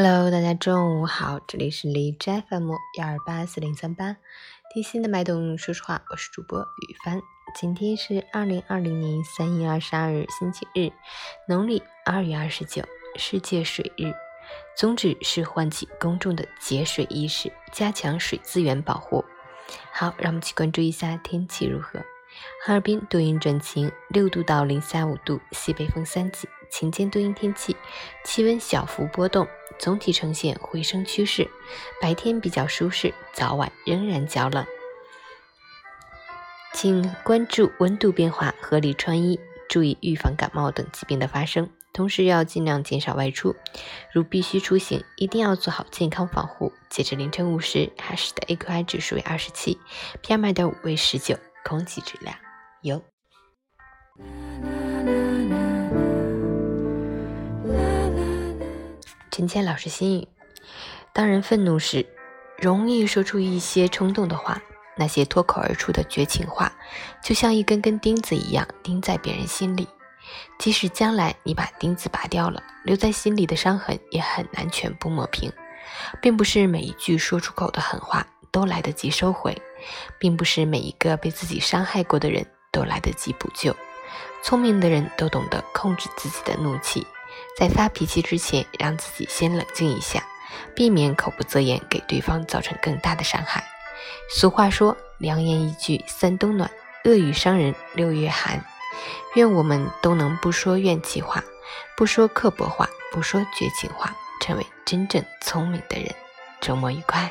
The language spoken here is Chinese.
Hello，大家中午好，这里是荔枝 FM 幺二八四零三八，贴心的脉动，说实话，我是主播雨帆。今天是二零二零年三月二十二日，星期日，农历二月二十九，世界水日，宗旨是唤起公众的节水意识，加强水资源保护。好，让我们去关注一下天气如何。哈尔滨多云转晴，六度到零下五度，西北风三级，晴间多云天气，气温小幅波动，总体呈现回升趋势。白天比较舒适，早晚仍然较冷，请关注温度变化，合理穿衣，注意预防感冒等疾病的发生。同时要尽量减少外出，如必须出行，一定要做好健康防护。截至凌晨五时，哈市的 AQI 指数为二十七，PM 二点五为十九。空气质量优。陈谦老师心语：当人愤怒时，容易说出一些冲动的话，那些脱口而出的绝情话，就像一根根钉子一样钉在别人心里。即使将来你把钉子拔掉了，留在心里的伤痕也很难全部抹平。并不是每一句说出口的狠话。都来得及收回，并不是每一个被自己伤害过的人都来得及补救。聪明的人都懂得控制自己的怒气，在发脾气之前，让自己先冷静一下，避免口不择言，给对方造成更大的伤害。俗话说：“良言一句三冬暖，恶语伤人六月寒。”愿我们都能不说怨气话，不说刻薄话，不说绝情话，成为真正聪明的人。周末愉快。